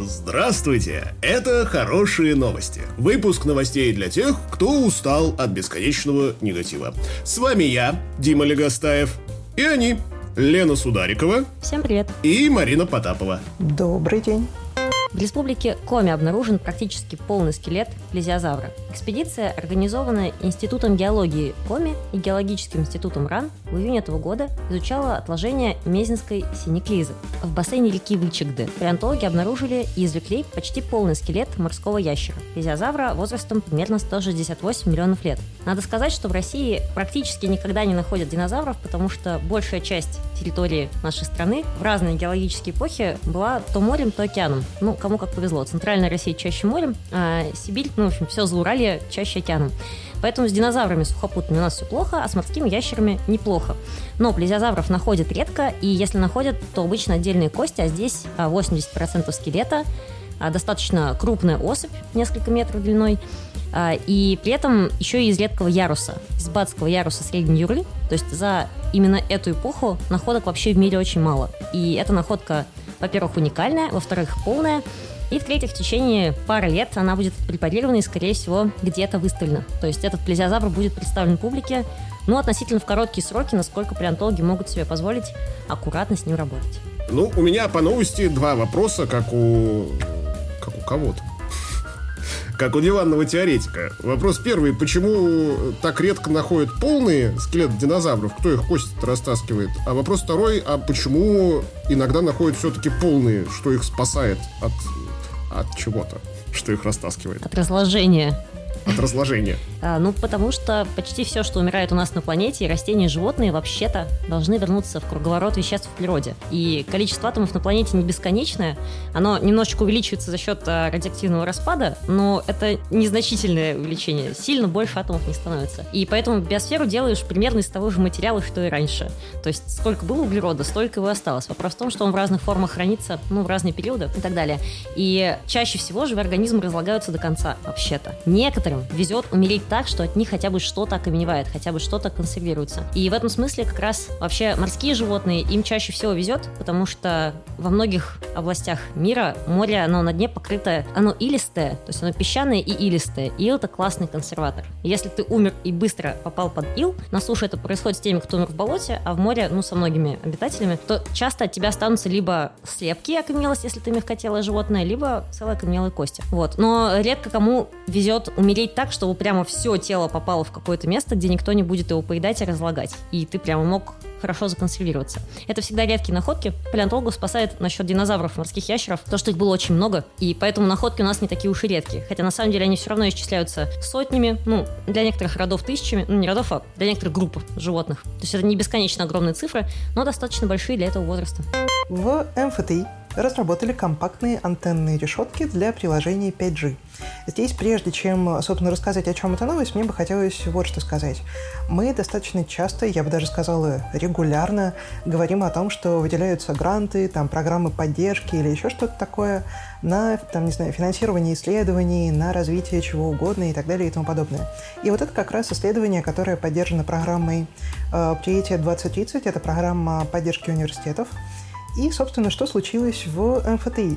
Здравствуйте! Это «Хорошие новости». Выпуск новостей для тех, кто устал от бесконечного негатива. С вами я, Дима Легостаев, и они, Лена Сударикова. Всем привет. И Марина Потапова. Добрый день. В республике Коми обнаружен практически полный скелет плезиозавра. Экспедиция, организованная Институтом геологии Коми и Геологическим институтом РАН, в июне этого года изучала отложения мезинской синеклизы в бассейне реки Вычегды. Палеонтологи обнаружили и извлекли почти полный скелет морского ящера, плезиозавра возрастом примерно 168 миллионов лет. Надо сказать, что в России практически никогда не находят динозавров, потому что большая часть территории нашей страны в разные геологические эпохи была то морем, то океаном. Ну, кому как повезло. Центральная Россия чаще морем, а Сибирь, ну, в общем, все Зауралье чаще океаном. Поэтому с динозаврами сухопутными у нас все плохо, а с морскими ящерами неплохо. Но плезиозавров находят редко, и если находят, то обычно отдельные кости, а здесь 80% а, скелета, а, достаточно крупная особь, несколько метров длиной, и при этом еще и из редкого яруса, из бадского яруса средней юры. То есть за именно эту эпоху находок вообще в мире очень мало. И эта находка во-первых, уникальная, во-вторых, полная, и в-третьих, в течение пары лет она будет препарирована и, скорее всего, где-то выставлена. То есть этот плезиозавр будет представлен публике, ну, относительно в короткие сроки, насколько палеонтологи могут себе позволить аккуратно с ним работать. Ну, у меня по новости два вопроса, как у... как у кого-то как у диванного теоретика. Вопрос первый. Почему так редко находят полные скелеты динозавров? Кто их кости растаскивает? А вопрос второй. А почему иногда находят все-таки полные? Что их спасает от, от чего-то? Что их растаскивает? От разложения от разложения? А, ну, потому что почти все, что умирает у нас на планете, и растения, и животные, вообще-то должны вернуться в круговорот веществ в природе. И количество атомов на планете не бесконечное, оно немножечко увеличивается за счет а, радиоактивного распада, но это незначительное увеличение. Сильно больше атомов не становится. И поэтому биосферу делаешь примерно из того же материала, что и раньше. То есть сколько было углерода, столько его осталось. Вопрос в том, что он в разных формах хранится, ну, в разные периоды и так далее. И чаще всего живые организмы разлагаются до конца, вообще-то. Некоторым некоторым везет умереть так, что от них хотя бы что-то окаменевает, хотя бы что-то консервируется. И в этом смысле как раз вообще морские животные им чаще всего везет, потому что во многих областях мира море, оно на дне покрыто, оно илистое, то есть оно песчаное и илистое. ил это классный консерватор. Если ты умер и быстро попал под ил, на суше это происходит с теми, кто умер в болоте, а в море, ну, со многими обитателями, то часто от тебя останутся либо слепки окаменелость, если ты мягкотелое животное, либо целые окаменелые кости. Вот. Но редко кому везет умереть наклеить так, чтобы прямо все тело попало в какое-то место, где никто не будет его поедать и разлагать. И ты прямо мог хорошо законсервироваться. Это всегда редкие находки. Палеонтологов спасает насчет динозавров, морских ящеров, то, что их было очень много, и поэтому находки у нас не такие уж и редкие. Хотя на самом деле они все равно исчисляются сотнями, ну, для некоторых родов тысячами, ну, не родов, а для некоторых групп животных. То есть это не бесконечно огромные цифры, но достаточно большие для этого возраста. В МФТИ разработали компактные антенные решетки для приложений 5G. Здесь, прежде чем, собственно, рассказать, о чем эта новость, мне бы хотелось вот что сказать. Мы достаточно часто, я бы даже сказала регулярно, говорим о том, что выделяются гранты, там, программы поддержки или еще что-то такое на, там, не знаю, финансирование исследований, на развитие чего угодно и так далее и тому подобное. И вот это как раз исследование, которое поддержано программой э, «Приятие 2030», это программа поддержки университетов, и, собственно, что случилось в МФТИ?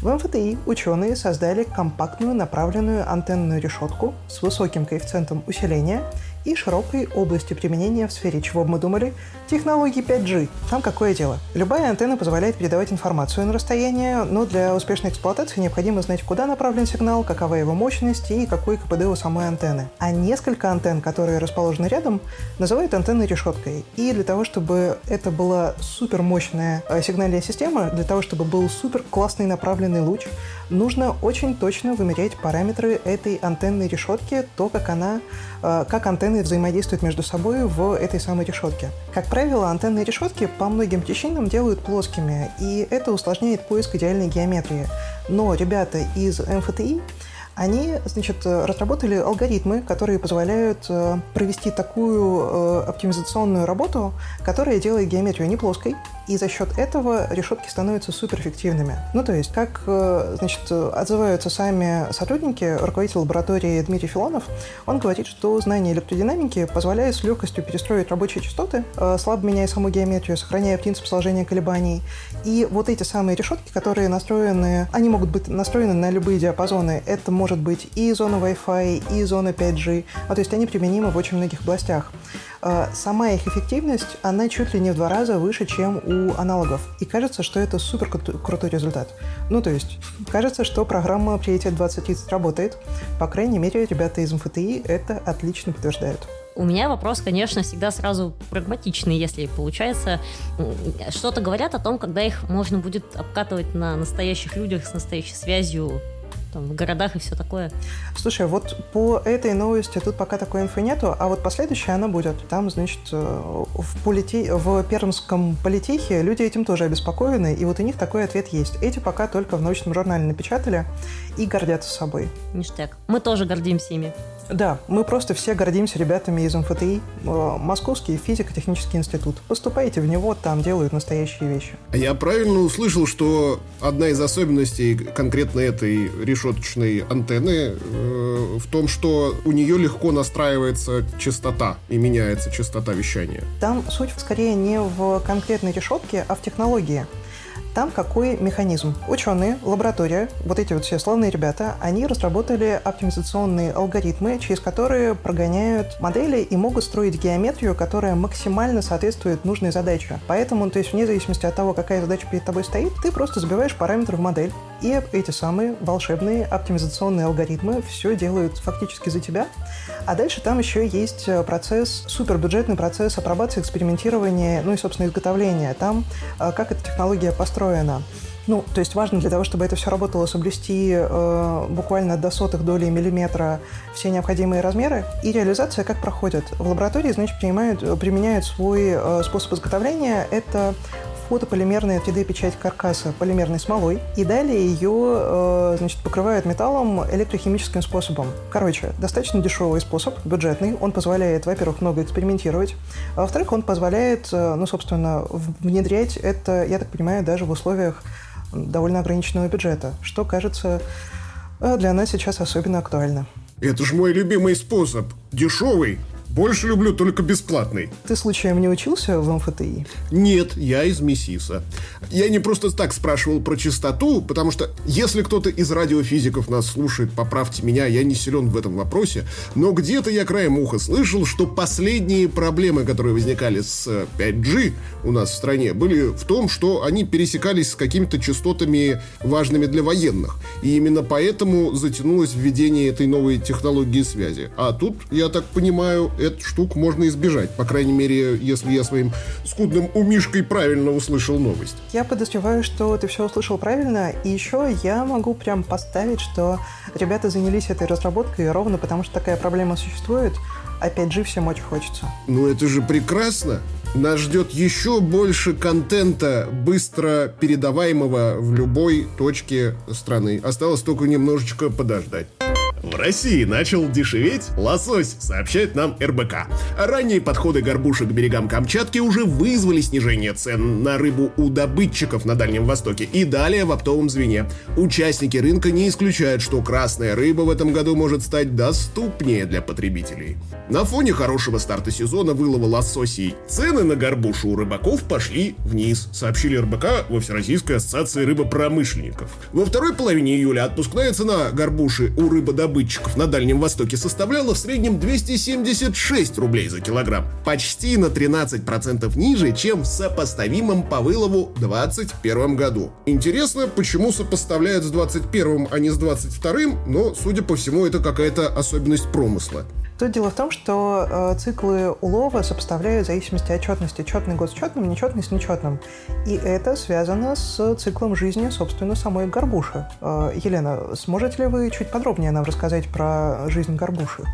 В МФТИ ученые создали компактную направленную антенную решетку с высоким коэффициентом усиления и широкой областью применения в сфере чего бы мы думали, технологии 5G. Там какое дело? Любая антенна позволяет передавать информацию на расстояние, но для успешной эксплуатации необходимо знать, куда направлен сигнал, какова его мощность и какой КПД у самой антенны. А несколько антенн, которые расположены рядом, называют антенной решеткой. И для того, чтобы это была супер мощная э, сигнальная система, для того, чтобы был супер классный направленный луч, нужно очень точно вымерять параметры этой антенной решетки, то, как она, э, как антенны взаимодействуют между собой в этой самой решетке. Как правило, антенные решетки по многим причинам делают плоскими, и это усложняет поиск идеальной геометрии. Но ребята из МФТИ они, значит, разработали алгоритмы, которые позволяют э, провести такую э, оптимизационную работу, которая делает геометрию не плоской, И за счет этого решетки становятся суперэффективными. Ну, то есть, как, э, значит, отзываются сами сотрудники, руководитель лаборатории Дмитрий Филонов, он говорит, что знание электродинамики позволяет с легкостью перестроить рабочие частоты, э, слабо меняя саму геометрию, сохраняя принцип сложения колебаний. И вот эти самые решетки, которые настроены, они могут быть настроены на любые диапазоны. Это может быть и зона Wi-Fi, и зона 5G. А, то есть они применимы в очень многих областях. А, сама их эффективность, она чуть ли не в два раза выше, чем у аналогов. И кажется, что это супер крутой результат. Ну, то есть, кажется, что программа Приоритет 2030 работает. По крайней мере, ребята из МФТИ это отлично подтверждают. У меня вопрос, конечно, всегда сразу прагматичный, если получается. Что-то говорят о том, когда их можно будет обкатывать на настоящих людях с настоящей связью там, в городах и все такое. Слушай, вот по этой новости тут пока такой инфы нету, а вот последующая она будет. Там, значит, э, в, полите... в Пермском политехе люди этим тоже обеспокоены, и вот у них такой ответ есть. Эти пока только в научном журнале напечатали и гордятся собой. Ништяк. Мы тоже гордимся ими. Да, мы просто все гордимся ребятами из МФТИ. Э, Московский физико-технический институт. Поступайте в него, там делают настоящие вещи. Я правильно услышал, что одна из особенностей конкретно этой решеточной антенны э, в том, что у нее легко настраивается частота и меняется частота вещания? Там суть скорее не в конкретной решетке, а в технологии. Там какой механизм? Ученые, лаборатория, вот эти вот все славные ребята, они разработали оптимизационные алгоритмы, через которые прогоняют модели и могут строить геометрию, которая максимально соответствует нужной задаче. Поэтому, то есть вне зависимости от того, какая задача перед тобой стоит, ты просто забиваешь параметры в модель, и эти самые волшебные оптимизационные алгоритмы все делают фактически за тебя. А дальше там еще есть процесс, супербюджетный процесс апробации, экспериментирования, ну и, собственно, изготовления. Там э, как эта технология построена устроена. Ну, то есть важно для того, чтобы это все работало, соблюсти э, буквально до сотых долей миллиметра все необходимые размеры. И реализация как проходит? В лаборатории, значит, принимают, применяют свой э, способ изготовления. Это фотополимерная 3D-печать каркаса полимерной смолой, и далее ее э, значит, покрывают металлом электрохимическим способом. Короче, достаточно дешевый способ, бюджетный. Он позволяет, во-первых, много экспериментировать, а во-вторых, он позволяет, э, ну, собственно, внедрять это, я так понимаю, даже в условиях довольно ограниченного бюджета, что кажется э, для нас сейчас особенно актуально. Это же мой любимый способ. Дешевый, больше люблю только бесплатный. Ты случаем не учился в МФТИ? Нет, я из Мессиса. Я не просто так спрашивал про частоту, потому что если кто-то из радиофизиков нас слушает, поправьте меня, я не силен в этом вопросе, но где-то я краем уха слышал, что последние проблемы, которые возникали с 5G у нас в стране, были в том, что они пересекались с какими-то частотами важными для военных. И именно поэтому затянулось введение этой новой технологии связи. А тут, я так понимаю, эту штуку можно избежать. По крайней мере, если я своим скудным умишкой правильно услышал новость. Я подозреваю, что ты все услышал правильно. И еще я могу прям поставить, что ребята занялись этой разработкой ровно потому, что такая проблема существует. Опять же, всем очень хочется. Ну это же прекрасно. Нас ждет еще больше контента, быстро передаваемого в любой точке страны. Осталось только немножечко подождать. В России начал дешеветь лосось, сообщает нам РБК. Ранние подходы горбушек к берегам Камчатки уже вызвали снижение цен на рыбу у добытчиков на Дальнем Востоке и далее в оптовом звене. Участники рынка не исключают, что красная рыба в этом году может стать доступнее для потребителей. На фоне хорошего старта сезона вылова лососей цены на горбушу у рыбаков пошли вниз, сообщили РБК во Всероссийской ассоциации рыбопромышленников. Во второй половине июля отпускная цена горбуши у рыбодобытчиков добытчиков на Дальнем Востоке составляла в среднем 276 рублей за килограмм, почти на 13% ниже, чем в сопоставимом по вылову 2021 году. Интересно, почему сопоставляют с 2021, а не с 2022, но, судя по всему, это какая-то особенность промысла. Тут дело в том, что э, циклы улова сопоставляют в зависимости от четности. Четный год с четным, нечетный с нечетным. И это связано с циклом жизни, собственно, самой горбуши. Э, Елена, сможете ли вы чуть подробнее нам рассказать про жизнь горбуши?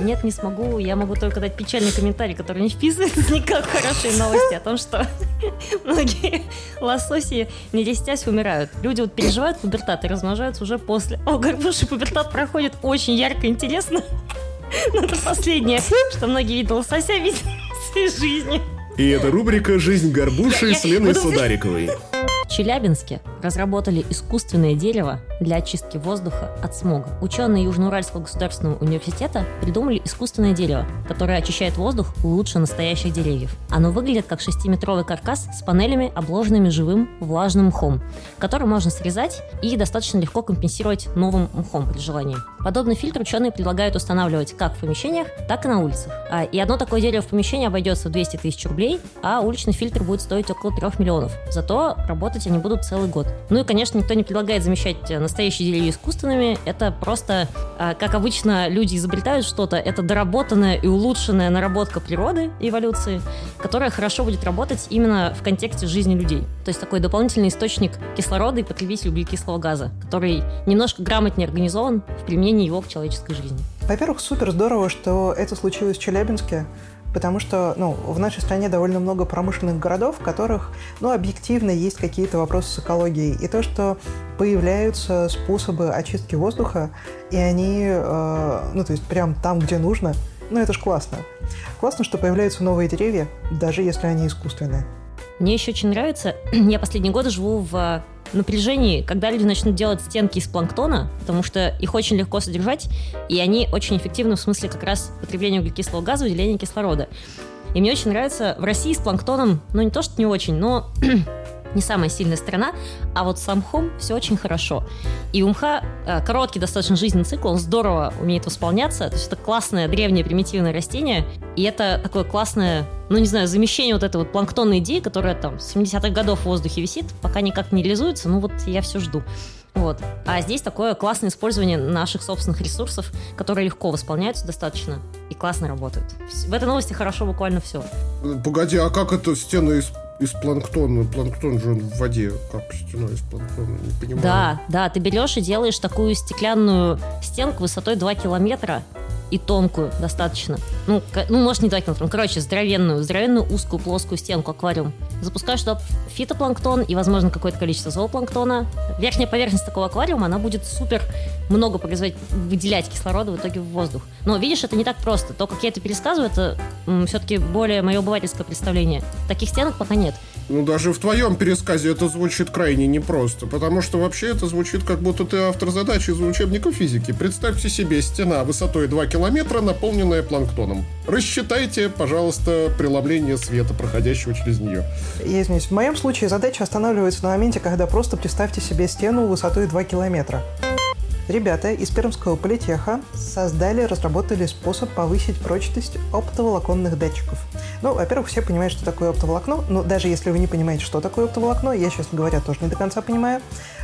Нет, не смогу. Я могу только дать печальный комментарий, который не вписывается никак в хорошие новости о том, что многие лососи, не листясь, умирают. Люди вот переживают пубертат и размножаются уже после. О, горбуши пубертат проходит очень ярко, интересно. Но это последнее, что многие виды лосося видят в своей жизни. И это рубрика «Жизнь горбуши» с Леной Судариковой. В Челябинске разработали искусственное дерево для очистки воздуха от смога. Ученые Южноуральского государственного университета придумали искусственное дерево, которое очищает воздух лучше настоящих деревьев. Оно выглядит как шестиметровый каркас с панелями, обложенными живым влажным мхом, который можно срезать и достаточно легко компенсировать новым мхом при желании. Подобный фильтр ученые предлагают устанавливать как в помещениях, так и на улицах. А, и одно такое дерево в помещении обойдется в 200 тысяч рублей, а уличный фильтр будет стоить около 3 миллионов. Зато работать они будут целый год. Ну и, конечно, никто не предлагает замещать э, настоящие деревья искусственными. Это просто, э, как обычно люди изобретают что-то, это доработанная и улучшенная наработка природы, эволюции, которая хорошо будет работать именно в контексте жизни людей. То есть такой дополнительный источник кислорода и потребитель углекислого газа, который немножко грамотнее организован в применении его к человеческой жизни. Во-первых, супер здорово, что это случилось в Челябинске потому что ну, в нашей стране довольно много промышленных городов, в которых ну, объективно есть какие-то вопросы с экологией. И то, что появляются способы очистки воздуха, и они, э, ну, то есть прям там, где нужно, ну, это ж классно. Классно, что появляются новые деревья, даже если они искусственные. Мне еще очень нравится, я последние годы живу в напряжении, когда люди начнут делать стенки из планктона, потому что их очень легко содержать, и они очень эффективны в смысле как раз потребления углекислого газа, выделения кислорода. И мне очень нравится в России с планктоном, ну не то, что не очень, но не самая сильная сторона, а вот сам хом все очень хорошо. И у мха э, короткий достаточно жизненный цикл, он здорово умеет восполняться, то есть это классное древнее примитивное растение, и это такое классное, ну не знаю, замещение вот этой вот планктонной идеи, которая там с 70-х годов в воздухе висит, пока никак не реализуется, ну вот я все жду. Вот. А здесь такое классное использование наших собственных ресурсов, которые легко восполняются достаточно и классно работают. В этой новости хорошо буквально все. Погоди, а как это стены из планктона. Планктон же в воде. Как стена из планктона? Не понимаю. Да, да, ты берешь и делаешь такую стеклянную стенку высотой 2 километра и тонкую достаточно. Ну, ну может не 2 километра, короче, здоровенную, здоровенную узкую плоскую стенку, аквариум. Запускаешь туда фитопланктон и, возможно, какое-то количество зоопланктона. Верхняя поверхность такого аквариума, она будет супер много производить, выделять кислорода в итоге в воздух. Но, видишь, это не так просто. То, как я это пересказываю, это все-таки более мое обывательское представление. Таких стенок пока нет. Ну, даже в твоем пересказе это звучит крайне непросто, потому что вообще это звучит, как будто ты автор задачи из учебника физики. Представьте себе стена высотой 2 километра, наполненная планктоном. Рассчитайте, пожалуйста, преломление света, проходящего через нее. Я извиняюсь, в моем случае задача останавливается на моменте, когда просто представьте себе стену высотой 2 километра. Ребята из Пермского политеха создали, разработали способ повысить прочность оптоволоконных датчиков. Ну, во-первых, все понимают, что такое оптоволокно, но даже если вы не понимаете, что такое оптоволокно, я, честно говоря, тоже не до конца понимаю,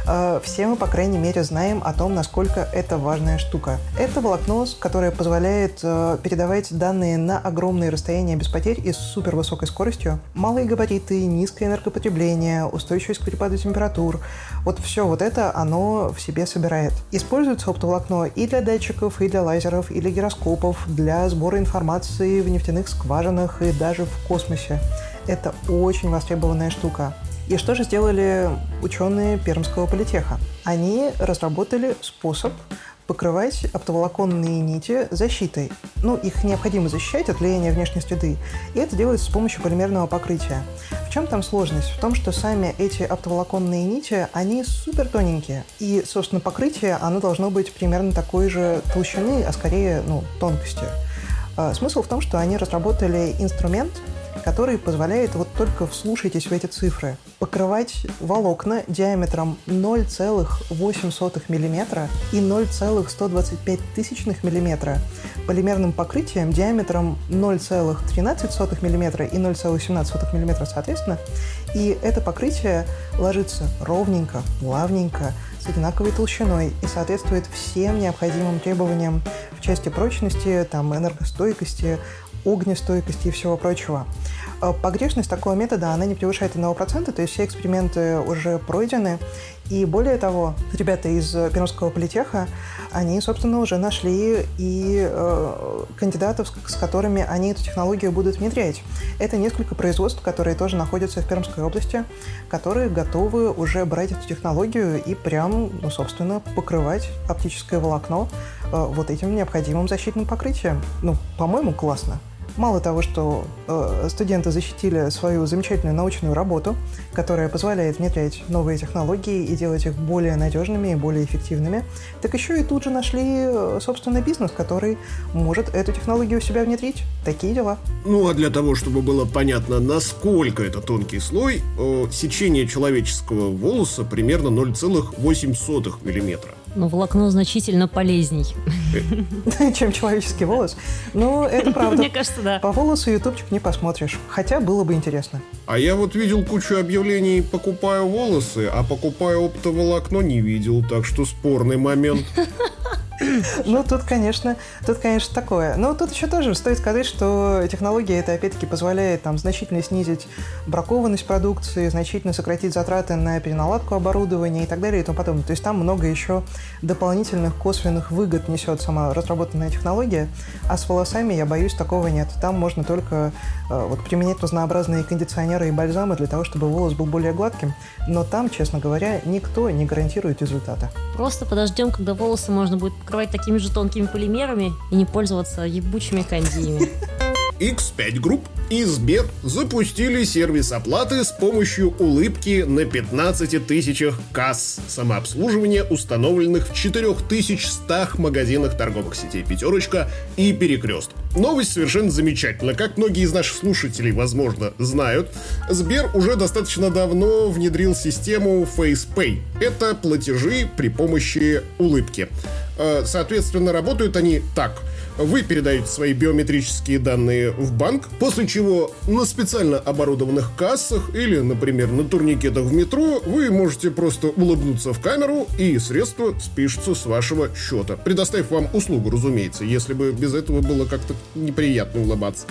э, все мы, по крайней мере, знаем о том, насколько это важная штука. Это волокно, которое позволяет э, передавать данные на огромные расстояния без потерь и с супер высокой скоростью. Малые габариты, низкое энергопотребление, устойчивость к перепаду температур. Вот все вот это оно в себе собирает. Используется оптоволокно и для датчиков, и для лазеров, и для гироскопов, для сбора информации в нефтяных скважинах и даже в космосе. Это очень востребованная штука. И что же сделали ученые Пермского политеха? Они разработали способ покрывать оптоволоконные нити защитой. Ну, их необходимо защищать от влияния внешней среды. И это делается с помощью полимерного покрытия. В чем там сложность? В том, что сами эти оптоволоконные нити, они супер тоненькие. И, собственно, покрытие, оно должно быть примерно такой же толщины, а скорее, ну, тонкости. А, смысл в том, что они разработали инструмент, который позволяет, вот только вслушайтесь в эти цифры, покрывать волокна диаметром 0,08 мм и 0,125 мм полимерным покрытием диаметром 0,13 мм и 0,17 мм соответственно. И это покрытие ложится ровненько, плавненько, с одинаковой толщиной и соответствует всем необходимым требованиям в части прочности, там, энергостойкости, огнестойкости и всего прочего. Э, погрешность такого метода, она не превышает 1%, то есть все эксперименты уже пройдены. И более того, ребята из Пермского политеха, они, собственно, уже нашли и э, кандидатов, с которыми они эту технологию будут внедрять. Это несколько производств, которые тоже находятся в Пермской области, которые готовы уже брать эту технологию и прям, ну, собственно, покрывать оптическое волокно э, вот этим необходимым защитным покрытием. Ну, по-моему, классно. Мало того, что э, студенты защитили свою замечательную научную работу, которая позволяет внедрять новые технологии и делать их более надежными и более эффективными, так еще и тут же нашли э, собственный бизнес, который может эту технологию у себя внедрить. Такие дела. Ну, а для того, чтобы было понятно, насколько это тонкий слой, э, сечение человеческого волоса примерно 0,8 миллиметра. Но волокно значительно полезней. чем человеческий волос. Ну, это правда. Мне кажется, да. По волосу ютубчик не посмотришь. Хотя было бы интересно. А я вот видел кучу объявлений «покупаю волосы», а «покупаю оптоволокно» не видел, так что спорный момент. Ну, тут, конечно, тут, конечно, такое. Но тут еще тоже стоит сказать, что технология это, опять-таки, позволяет там значительно снизить бракованность продукции, значительно сократить затраты на переналадку оборудования и так далее и тому подобное. То есть там много еще дополнительных косвенных выгод несет сама разработанная технология, а с волосами, я боюсь, такого нет. Там можно только э, вот применять разнообразные кондиционеры и бальзамы для того, чтобы волос был более гладким, но там, честно говоря, никто не гарантирует результата. Просто подождем, когда волосы можно будет покрывать такими же тонкими полимерами и не пользоваться ебучими кондиями. X5 Group и Сбер запустили сервис оплаты с помощью улыбки на 15 тысячах касс самообслуживания, установленных в 4100 магазинах торговых сетей «Пятерочка» и «Перекресток». Новость совершенно замечательна. Как многие из наших слушателей, возможно, знают, Сбер уже достаточно давно внедрил систему FacePay. Это платежи при помощи улыбки. Э, соответственно, работают они так. Вы передаете свои биометрические данные в банк, после чего на специально оборудованных кассах или, например, на турникетах в метро вы можете просто улыбнуться в камеру и средства спишутся с вашего счета. Предоставив вам услугу, разумеется, если бы без этого было как-то неприятно улыбаться.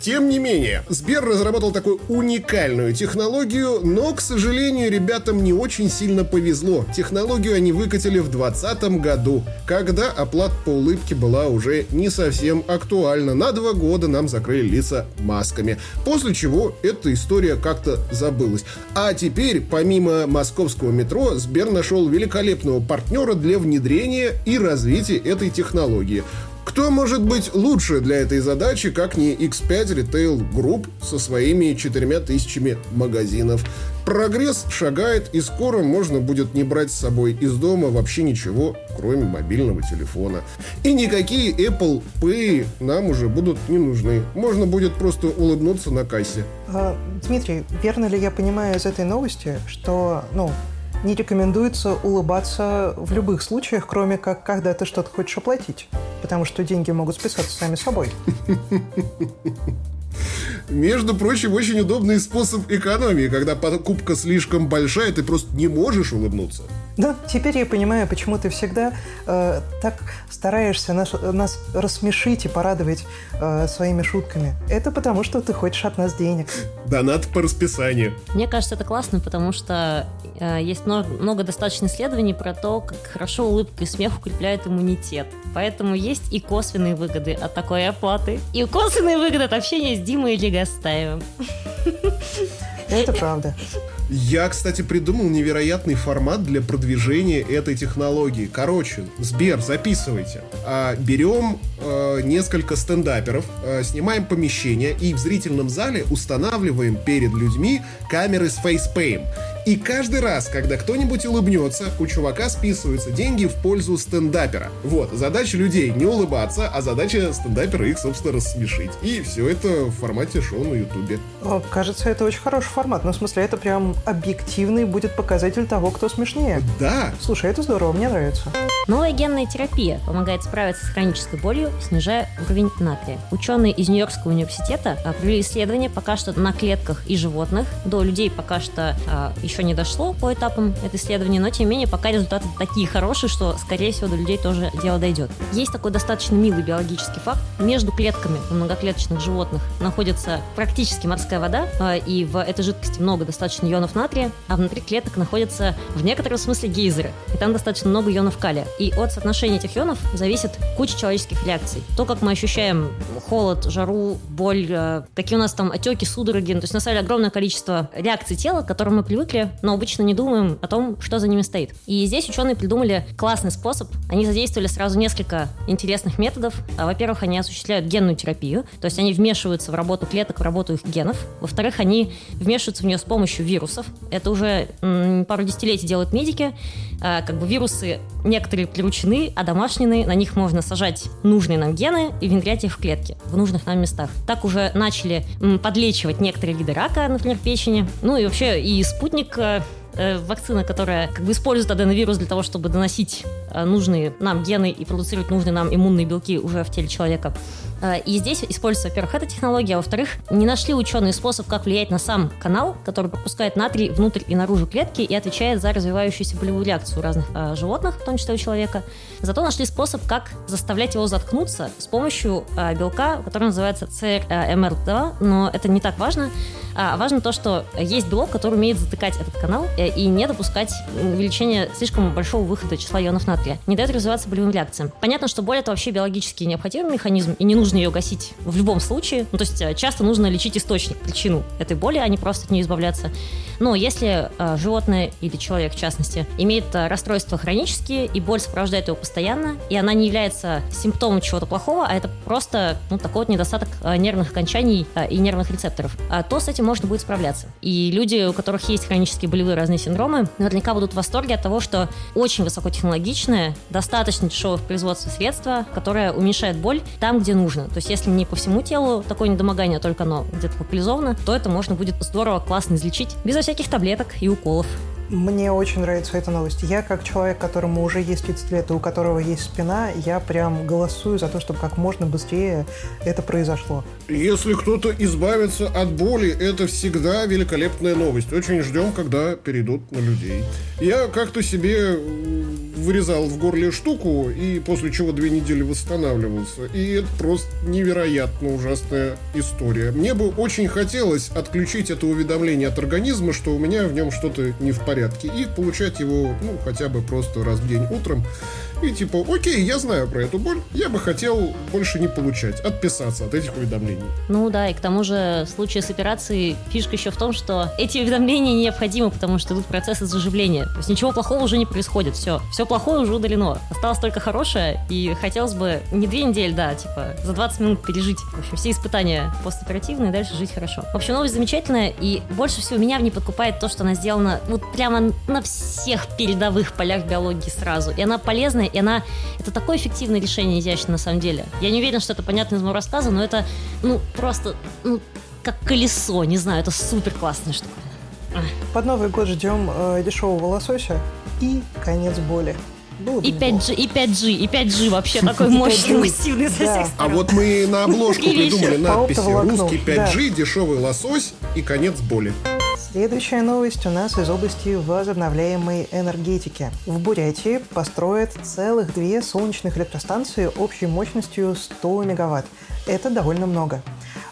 Тем не менее, Сбер разработал такую уникальную технологию, но, к сожалению, ребятам не очень сильно повезло. Технологию они выкатили в 2020 году, когда оплата по улыбке была уже не совсем актуальна. На два года нам закрыли лица масками. После чего эта история как-то забылась. А теперь, помимо московского метро, Сбер нашел великолепного партнера для внедрения и развития этой технологии. Кто может быть лучше для этой задачи, как не X5 Retail Group со своими четырьмя тысячами магазинов? Прогресс шагает, и скоро можно будет не брать с собой из дома вообще ничего, кроме мобильного телефона. И никакие Apple Pay нам уже будут не нужны. Можно будет просто улыбнуться на кассе. А, Дмитрий, верно ли я понимаю из этой новости, что, ну, не рекомендуется улыбаться в любых случаях, кроме как когда ты что-то хочешь оплатить, потому что деньги могут списаться сами собой. Между прочим, очень удобный способ экономии, когда покупка слишком большая, ты просто не можешь улыбнуться. Да, теперь я понимаю, почему ты всегда э, так стараешься нас, нас рассмешить и порадовать э, своими шутками. Это потому, что ты хочешь от нас денег. Донат по расписанию. Мне кажется, это классно, потому что э, есть много, много достаточно исследований про то, как хорошо улыбка и смех укрепляют иммунитет. Поэтому есть и косвенные выгоды от такой оплаты, и косвенные выгоды от общения с Димой или Гастаевым. Это правда. Я, кстати, придумал невероятный формат для продвижения этой технологии. Короче, Сбер, записывайте. А, берем а, несколько стендаперов, а, снимаем помещение и в зрительном зале устанавливаем перед людьми камеры с фейспеем. И каждый раз, когда кто-нибудь улыбнется, у чувака списываются деньги в пользу стендапера. Вот, задача людей не улыбаться, а задача стендапера их, собственно, рассмешить. И все это в формате шоу на ютубе. Кажется, это очень хороший формат. Ну, в смысле, это прям объективный будет показатель того, кто смешнее. Да. Слушай, это здорово, мне нравится. Новая генная терапия помогает справиться с хронической болью, снижая уровень натрия. Ученые из Нью-Йоркского университета провели исследование пока что на клетках и животных. До людей пока что а, еще еще не дошло по этапам это исследование, но тем не менее пока результаты такие хорошие, что, скорее всего, до людей тоже дело дойдет. Есть такой достаточно милый биологический факт. Между клетками у многоклеточных животных находится практически морская вода, а, и в этой жидкости много достаточно ионов натрия, а внутри клеток находятся в некотором смысле гейзеры, и там достаточно много ионов калия. И от соотношения этих ионов зависит куча человеческих реакций. То, как мы ощущаем холод, жару, боль, а, какие у нас там отеки, судороги, то есть на самом деле огромное количество реакций тела, к которым мы привыкли, цифре, но обычно не думаем о том, что за ними стоит. И здесь ученые придумали классный способ. Они задействовали сразу несколько интересных методов. А, во-первых, они осуществляют генную терапию, то есть они вмешиваются в работу клеток, в работу их генов. Во-вторых, они вмешиваются в нее с помощью вирусов. Это уже пару десятилетий делают медики. А, как бы вирусы некоторые приручены, одомашнены, на них можно сажать нужные нам гены и внедрять их в клетки в нужных нам местах. Так уже начали подлечивать некоторые виды рака, например, печени. Ну и вообще и спутник э, э, вакцина, которая как бы использует аденовирус для того, чтобы доносить э, нужные нам гены и продуцировать нужные нам иммунные белки уже в теле человека. Э, и здесь используется, во-первых, эта технология, а во-вторых, не нашли ученые способ, как влиять на сам канал, который пропускает натрий внутрь и наружу клетки и отвечает за развивающуюся болевую реакцию разных э, животных, в том числе у человека. Зато нашли способ, как заставлять его заткнуться с помощью э, белка, который называется CRMR2, но это не так важно. А важно то, что есть белок, который умеет затыкать этот канал э, и не допускать увеличения слишком большого выхода числа ионов натрия. Не дает развиваться болевым реакциям. Понятно, что боль это вообще биологически необходимый механизм, и не нужно ее гасить в любом случае. Ну, то есть э, часто нужно лечить источник, причину этой боли, а не просто от нее избавляться. Но если э, животное или человек, в частности, имеет э, расстройства хронические, и боль сопровождает его постоянно, и она не является симптомом чего-то плохого, а это просто ну, такой вот недостаток э, нервных окончаний э, и нервных рецепторов, э, то с этим можно будет справляться. И люди, у которых есть хронические болевые разные синдромы, наверняка будут в восторге от того, что очень высокотехнологичное, достаточно дешевое в производстве средство, которое уменьшает боль там, где нужно. То есть если не по всему телу такое недомогание, а только оно где-то локализовано, то это можно будет здорово, классно излечить без всяких таблеток и уколов. Мне очень нравится эта новость. Я, как человек, которому уже есть 30 лет и у которого есть спина, я прям голосую за то, чтобы как можно быстрее это произошло. Если кто-то избавится от боли, это всегда великолепная новость. Очень ждем, когда перейдут на людей. Я как-то себе вырезал в горле штуку, и после чего две недели восстанавливался. И это просто невероятно ужасная история. Мне бы очень хотелось отключить это уведомление от организма, что у меня в нем что-то не в порядке, и получать его, ну, хотя бы просто раз в день утром. И типа, окей, я знаю про эту боль, я бы хотел больше не получать, отписаться от этих уведомлений. Ну да, и к тому же в случае с операцией фишка еще в том, что эти уведомления необходимы, потому что идут процессы заживления. То есть ничего плохого уже не происходит, все. Все плохое уже удалено. Осталось только хорошее, и хотелось бы не две недели, да, типа за 20 минут пережить. В общем, все испытания постоперативные, и дальше жить хорошо. В общем, новость замечательная, и больше всего меня в ней подкупает то, что она сделана вот прямо на всех передовых полях биологии сразу. И она полезная, и она... Это такое эффективное решение, изящное на самом деле. Я не уверена, что это понятно из моего рассказа, но это, ну, просто, ну, как колесо, не знаю, это супер классная штука. Под Новый год ждем э, дешевого лосося и конец боли. Было и 5G, и 5G, и 5G вообще такой мощный, массивный со всех сторон. А вот мы на обложку придумали надписи «Русский 5G, дешевый лосось и конец боли». Следующая новость у нас из области возобновляемой энергетики. В Бурятии построят целых две солнечных электростанции общей мощностью 100 мегаватт. Это довольно много.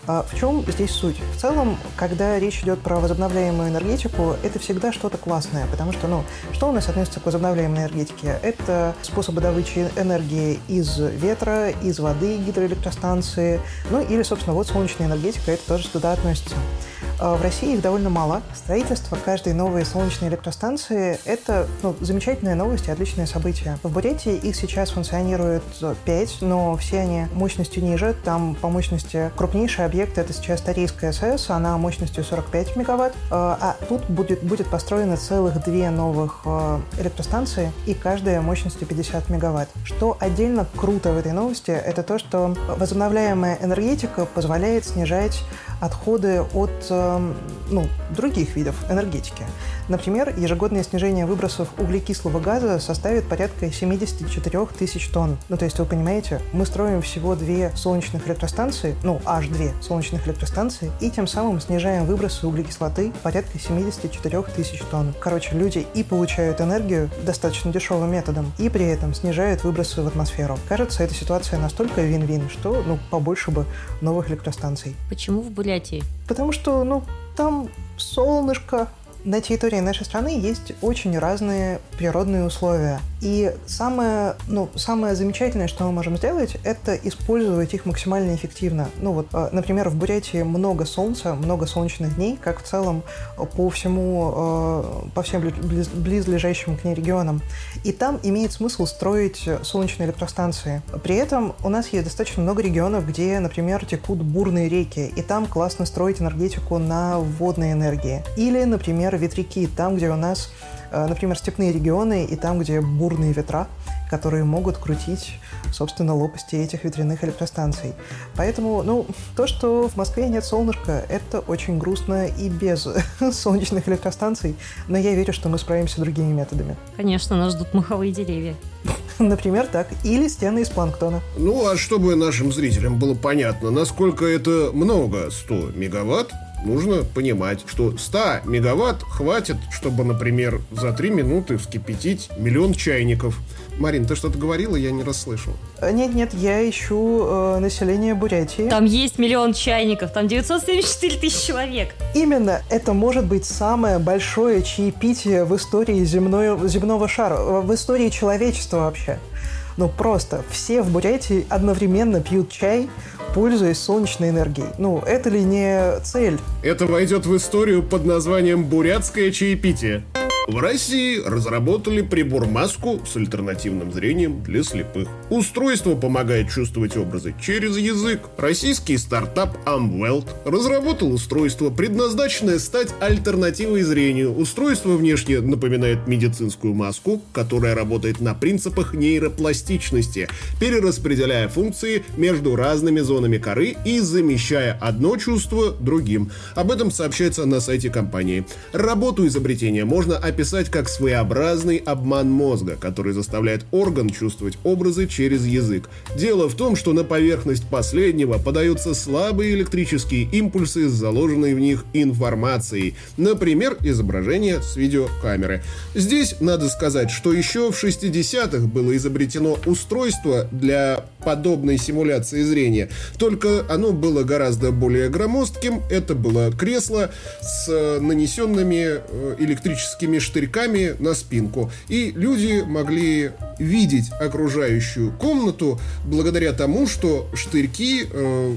А в чем здесь суть? В целом, когда речь идет про возобновляемую энергетику, это всегда что-то классное, потому что, ну, что у нас относится к возобновляемой энергетике? Это способы добычи энергии из ветра, из воды, гидроэлектростанции, ну или, собственно, вот солнечная энергетика, это тоже туда относится. А в России их довольно мало. Строительство каждой новой солнечной электростанции – это ну, замечательная новость и отличное событие. В Бурятии их сейчас функционирует 5, но все они мощностью ниже. Там по мощности крупнейший объект – это сейчас Тарийская СС, она мощностью 45 мегаватт. А, а тут будет, будет построено целых две новых а, электростанции, и каждая мощностью 50 мегаватт. Что отдельно круто в этой новости – это то, что возобновляемая энергетика позволяет снижать отходы от э, ну, других видов энергетики. Например, ежегодное снижение выбросов углекислого газа составит порядка 74 тысяч тонн. Ну, то есть, вы понимаете, мы строим всего две солнечных электростанции, ну, аж две солнечных электростанции, и тем самым снижаем выбросы углекислоты порядка 74 тысяч тонн. Короче, люди и получают энергию достаточно дешевым методом, и при этом снижают выбросы в атмосферу. Кажется, эта ситуация настолько вин-вин, что, ну, побольше бы новых электростанций. Почему в Бурятии? Потому что, ну, там солнышко, на территории нашей страны есть очень разные природные условия. И самое, ну, самое замечательное, что мы можем сделать, это использовать их максимально эффективно. Ну вот, э, например, в Бурятии много солнца, много солнечных дней, как в целом по всему, э, по всем близ, близлежащим к ней регионам. И там имеет смысл строить солнечные электростанции. При этом у нас есть достаточно много регионов, где, например, текут бурные реки, и там классно строить энергетику на водной энергии. Или, например, ветряки, там, где у нас Э, например, степные регионы и там, где бурные ветра, которые могут крутить, собственно, лопасти этих ветряных электростанций. Поэтому, ну, то, что в Москве нет солнышка, это очень грустно и без солнечных электростанций, но я верю, что мы справимся другими методами. Конечно, нас ждут маховые деревья. Например, так. Или стены из планктона. Ну, а чтобы нашим зрителям было понятно, насколько это много 100 мегаватт, нужно понимать, что 100 мегаватт хватит, чтобы, например, за 3 минуты вскипятить миллион чайников. Марин, ты что-то говорила, я не расслышал. Нет-нет, э, я ищу э, население Бурятии. Там есть миллион чайников, там 974 тысячи человек. Именно это может быть самое большое чаепитие в истории земной, земного шара, в истории человечества вообще. Ну просто все в Бурятии одновременно пьют чай, пользуясь солнечной энергией. Ну, это ли не цель? Это войдет в историю под названием «Бурятское чаепитие». В России разработали прибор-маску с альтернативным зрением для слепых. Устройство помогает чувствовать образы через язык. Российский стартап Amwelt разработал устройство, предназначенное стать альтернативой зрению. Устройство внешне напоминает медицинскую маску, которая работает на принципах нейропластичности, перераспределяя функции между разными зонами коры и замещая одно чувство другим. Об этом сообщается на сайте компании. Работу изобретения можно описать как своеобразный обман мозга, который заставляет орган чувствовать образы через язык. Дело в том, что на поверхность последнего подаются слабые электрические импульсы с заложенной в них информацией, например, изображение с видеокамеры. Здесь надо сказать, что еще в 60-х было изобретено устройство для подобной симуляции зрения, только оно было гораздо более громоздким, это было кресло с нанесенными э, электрическими штырьками на спинку. И люди могли видеть окружающую комнату благодаря тому, что штырьки э,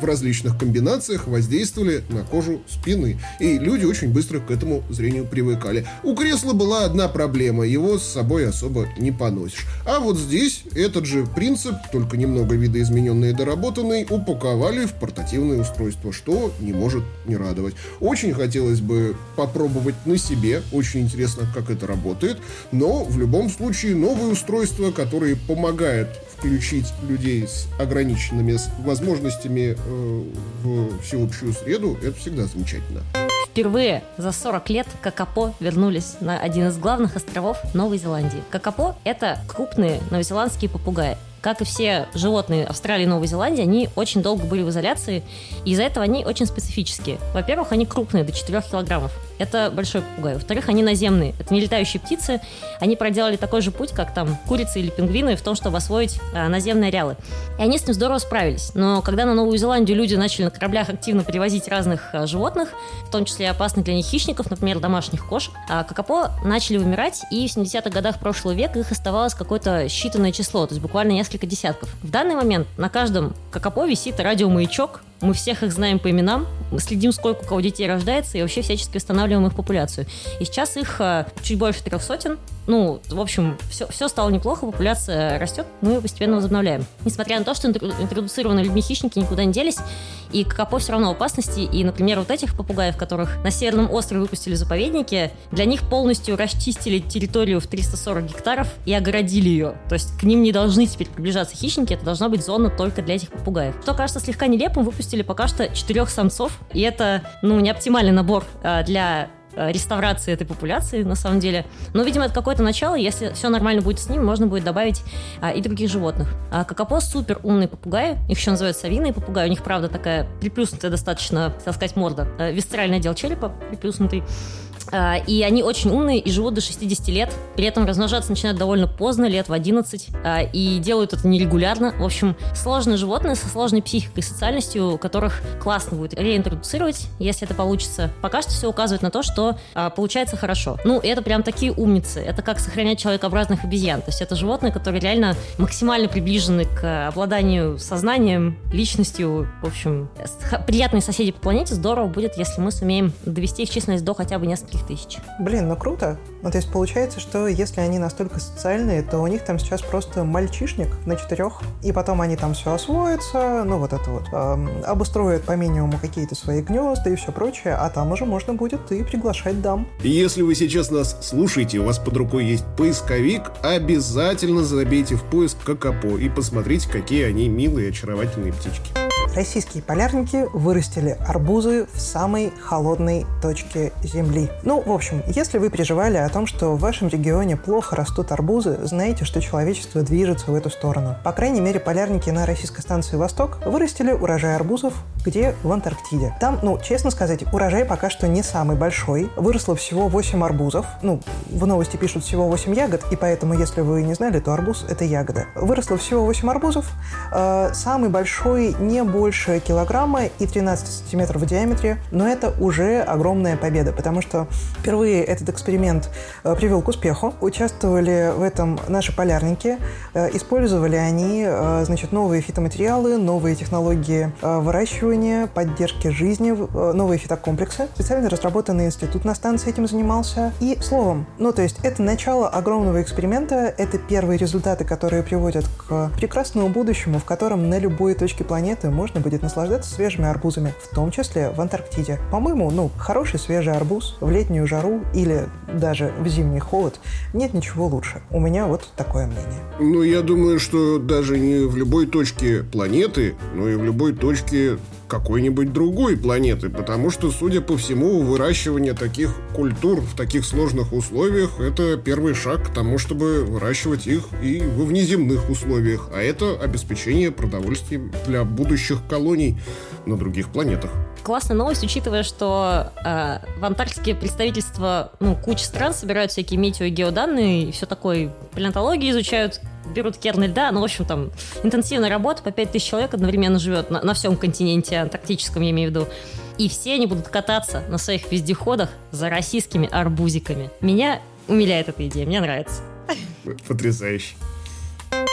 в различных комбинациях воздействовали на кожу спины. И люди очень быстро к этому зрению привыкали. У кресла была одна проблема, его с собой особо не поносишь. А вот здесь этот же принцип, только немного видоизмененный и доработанный, упаковали в портативное устройство, что не может не радовать. Очень хотелось бы попробовать на себе, очень интересно, как это работает, но в любом случае новые устройства, которые помогают включить людей с ограниченными возможностями э, в всеобщую среду, это всегда замечательно. Впервые за 40 лет Какапо вернулись на один из главных островов Новой Зеландии. Какапо – это крупные новозеландские попугаи как и все животные Австралии и Новой Зеландии, они очень долго были в изоляции, и из-за этого они очень специфические. Во-первых, они крупные, до 4 килограммов. Это большой попугай. Во-вторых, они наземные. Это не летающие птицы. Они проделали такой же путь, как там курицы или пингвины, в том, чтобы освоить а, наземные ареалы. И они с ним здорово справились. Но когда на Новую Зеландию люди начали на кораблях активно перевозить разных а, животных, в том числе опасных для них хищников, например, домашних кошек, а какапо начали вымирать, и в 70-х годах прошлого века их оставалось какое-то считанное число, то есть буквально несколько десятков. В данный момент на каждом какапо висит радиомаячок, мы всех их знаем по именам, мы следим, сколько у кого детей рождается, и вообще всячески восстанавливаем их популяцию. И сейчас их а, чуть больше трех сотен. Ну, в общем, все, все стало неплохо, популяция растет, мы ее постепенно возобновляем. Несмотря на то, что интродуцированные людьми хищники никуда не делись, и Кокопо все равно опасности. И, например, вот этих попугаев, которых на Северном острове выпустили заповедники, для них полностью расчистили территорию в 340 гектаров и огородили ее. То есть к ним не должны теперь приближаться хищники, это должна быть зона только для этих попугаев. Что кажется слегка нелепым, выпустили пока что четырех самцов, и это, ну, не оптимальный набор а, для Э, реставрации этой популяции, на самом деле. Но, видимо, это какое-то начало. Если все нормально будет с ним, можно будет добавить а, и других животных. А какапо супер умные попугаи. Их еще называют совиные попугаи. У них, правда, такая приплюснутая достаточно, так сказать, морда. А, висцеральный отдел черепа приплюснутый. А, и они очень умные и живут до 60 лет. При этом размножаться начинают довольно поздно, лет в 11. А, и делают это нерегулярно. В общем, сложные животные со сложной психикой и социальностью, которых классно будет реинтродуцировать, если это получится. Пока что все указывает на то, что а, получается хорошо. Ну, это прям такие умницы. Это как сохранять человекообразных обезьян. То есть это животные, которые реально максимально приближены к обладанию сознанием, личностью. В общем, приятные соседи по планете. Здорово будет, если мы сумеем довести их численность до хотя бы нескольких тысяч. Блин, ну круто. Ну, то есть получается, что если они настолько социальные, то у них там сейчас просто мальчишник на четырех, и потом они там все освоятся, ну вот это вот, э, обустроят по минимуму какие-то свои гнезда и все прочее, а там уже можно будет и приглашать дам. Если вы сейчас нас слушаете, у вас под рукой есть поисковик, обязательно забейте в поиск Кокопо и посмотрите, какие они милые, очаровательные птички российские полярники вырастили арбузы в самой холодной точке Земли. Ну, в общем, если вы переживали о том, что в вашем регионе плохо растут арбузы, знаете, что человечество движется в эту сторону. По крайней мере, полярники на российской станции «Восток» вырастили урожай арбузов где? В Антарктиде. Там, ну, честно сказать, урожай пока что не самый большой. Выросло всего 8 арбузов. Ну, в новости пишут всего 8 ягод, и поэтому, если вы не знали, то арбуз – это ягода. Выросло всего 8 арбузов. Э, самый большой не больше килограмма и 13 сантиметров в диаметре, но это уже огромная победа, потому что впервые этот эксперимент э, привел к успеху. Участвовали в этом наши полярники. Э, использовали они, э, значит, новые фитоматериалы, новые технологии выращивания поддержки жизни, новые фитокомплексы. Специально разработанный институт на станции этим занимался. И словом, ну то есть это начало огромного эксперимента, это первые результаты, которые приводят к прекрасному будущему, в котором на любой точке планеты можно будет наслаждаться свежими арбузами, в том числе в Антарктиде. По-моему, ну, хороший свежий арбуз в летнюю жару или даже в зимний холод нет ничего лучше. У меня вот такое мнение. Ну, я думаю, что даже не в любой точке планеты, но и в любой точке какой-нибудь другой планеты, потому что, судя по всему, выращивание таких культур в таких сложных условиях – это первый шаг к тому, чтобы выращивать их и во внеземных условиях, а это обеспечение продовольствием для будущих колоний на других планетах. Классная новость, учитывая, что э, в Антарктике представительства, ну, куча стран собирают всякие метео- и геоданные все такое, палеонтологию изучают, берут керны льда, ну, в общем, там, интенсивная работа, по 5000 человек одновременно живет на, на всем континенте антарктическом, я имею в виду. И все они будут кататься на своих вездеходах за российскими арбузиками. Меня умиляет эта идея, мне нравится. Потрясающе.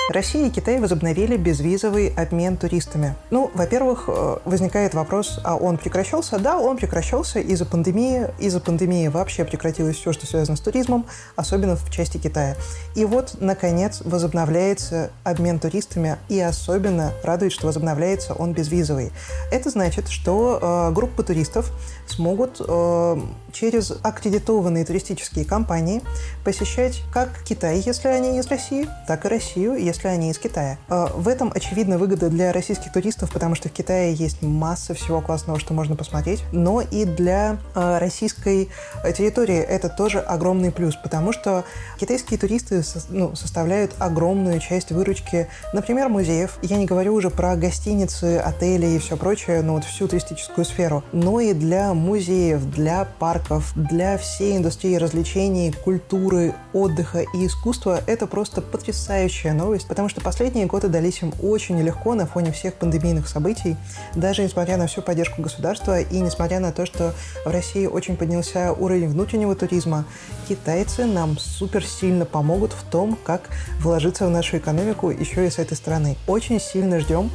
Россия и Китай возобновили безвизовый обмен туристами. Ну, во-первых, э, возникает вопрос, а он прекращался? Да, он прекращался из-за пандемии. Из-за пандемии вообще прекратилось все, что связано с туризмом, особенно в части Китая. И вот, наконец, возобновляется обмен туристами, и особенно радует, что возобновляется он безвизовый. Это значит, что э, группы туристов смогут э, через аккредитованные туристические компании посещать как Китай, если они из России, так и Россию, если они из Китая. Э, в этом очевидно выгода для российских туристов, потому что в Китае есть масса всего классного, что можно посмотреть, но и для э, российской территории это тоже огромный плюс, потому что китайские туристы ну, составляют огромную часть выручки, например, музеев. Я не говорю уже про гостиницы, отели и все прочее, ну вот всю туристическую сферу, но и для музеев, для парков, для всей индустрии развлечений, культуры, отдыха и искусства это просто потрясающая новость, потому что последние годы дались им очень нелегко на фоне всех пандемийных событий, даже несмотря на всю поддержку государства и несмотря на то, что в России очень поднялся уровень внутреннего туризма, китайцы нам супер сильно помогут в том, как вложиться в нашу экономику еще и с этой стороны. Очень сильно ждем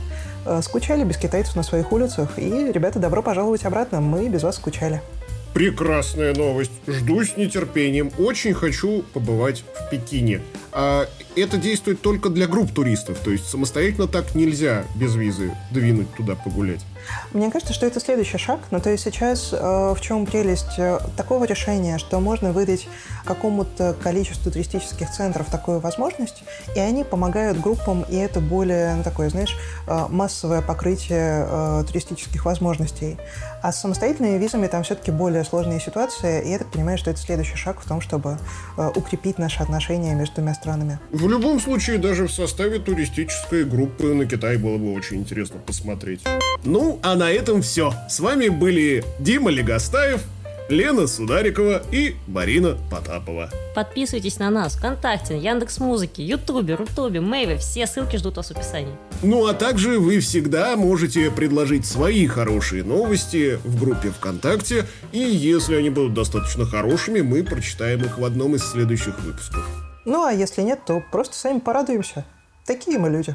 Э, скучали без китайцев на своих улицах. И, ребята, добро пожаловать обратно. Мы без вас скучали. Прекрасная новость. Жду с нетерпением. Очень хочу побывать в Пекине. А это действует только для групп туристов. То есть самостоятельно так нельзя без визы двинуть туда погулять. Мне кажется, что это следующий шаг. Ну, то есть сейчас э, в чем прелесть э, такого решения, что можно выдать какому-то количеству туристических центров такую возможность, и они помогают группам, и это более ну, такое, знаешь, э, массовое покрытие э, туристических возможностей. А с самостоятельными визами там все-таки более сложная ситуация, и я так понимаю, что это следующий шаг в том, чтобы э, укрепить наши отношения между двумя странами. В любом случае, даже в составе туристической группы на Китай было бы очень интересно посмотреть. Ну, а на этом все. С вами были Дима Легостаев, Лена Сударикова и Марина Потапова. Подписывайтесь на нас ВКонтакте, Яндекс Музыки, Ютубе, Рутубе, Мэйве. Все ссылки ждут вас в описании. Ну а также вы всегда можете предложить свои хорошие новости в группе ВКонтакте, и если они будут достаточно хорошими, мы прочитаем их в одном из следующих выпусков. Ну а если нет, то просто сами порадуемся. Такие мы люди.